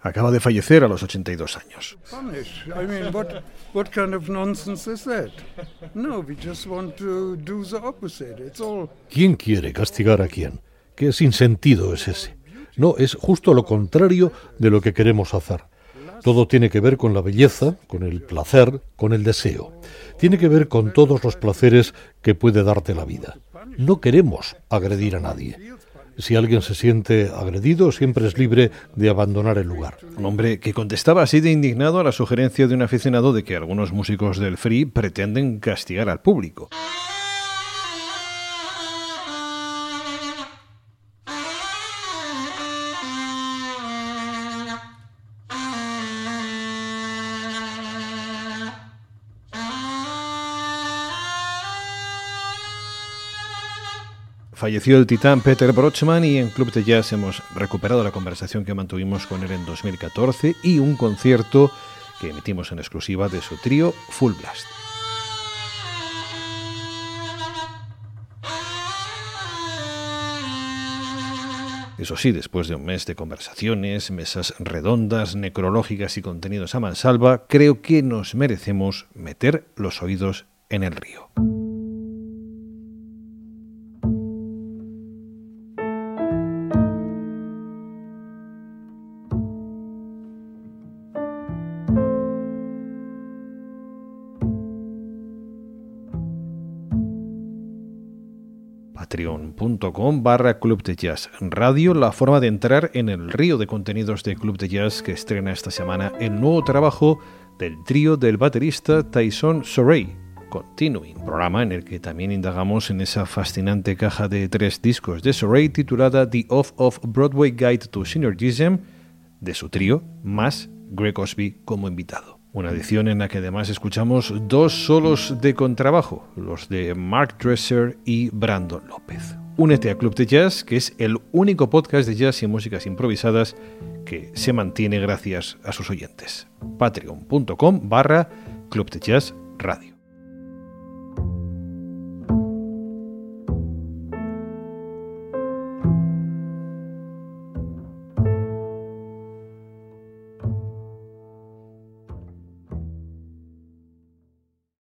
Acaba de fallecer a los 82 años. ¿Quién quiere castigar a quién? ¿Qué sinsentido es ese? No, es justo lo contrario de lo que queremos hacer. Todo tiene que ver con la belleza, con el placer, con el deseo. Tiene que ver con todos los placeres que puede darte la vida. No queremos agredir a nadie. Si alguien se siente agredido, siempre es libre de abandonar el lugar. Un hombre que contestaba así de indignado a la sugerencia de un aficionado de que algunos músicos del free pretenden castigar al público. Falleció el titán Peter Brochman y en Club de Jazz hemos recuperado la conversación que mantuvimos con él en 2014 y un concierto que emitimos en exclusiva de su trío Full Blast. Eso sí, después de un mes de conversaciones, mesas redondas, necrológicas y contenidos a mansalva, creo que nos merecemos meter los oídos en el río. patreon.com barra Club de Jazz Radio, la forma de entrar en el río de contenidos de Club de Jazz que estrena esta semana el nuevo trabajo del trío del baterista Tyson Sorey, Continuing, programa en el que también indagamos en esa fascinante caja de tres discos de Sorey titulada The Off-Off Broadway Guide to Synergism, de su trío, más Greg Osby como invitado. Una edición en la que además escuchamos dos solos de contrabajo, los de Mark Dresser y Brandon López. Únete a Club de Jazz, que es el único podcast de jazz y músicas improvisadas que se mantiene gracias a sus oyentes. Patreon.com barra Club de Jazz Radio.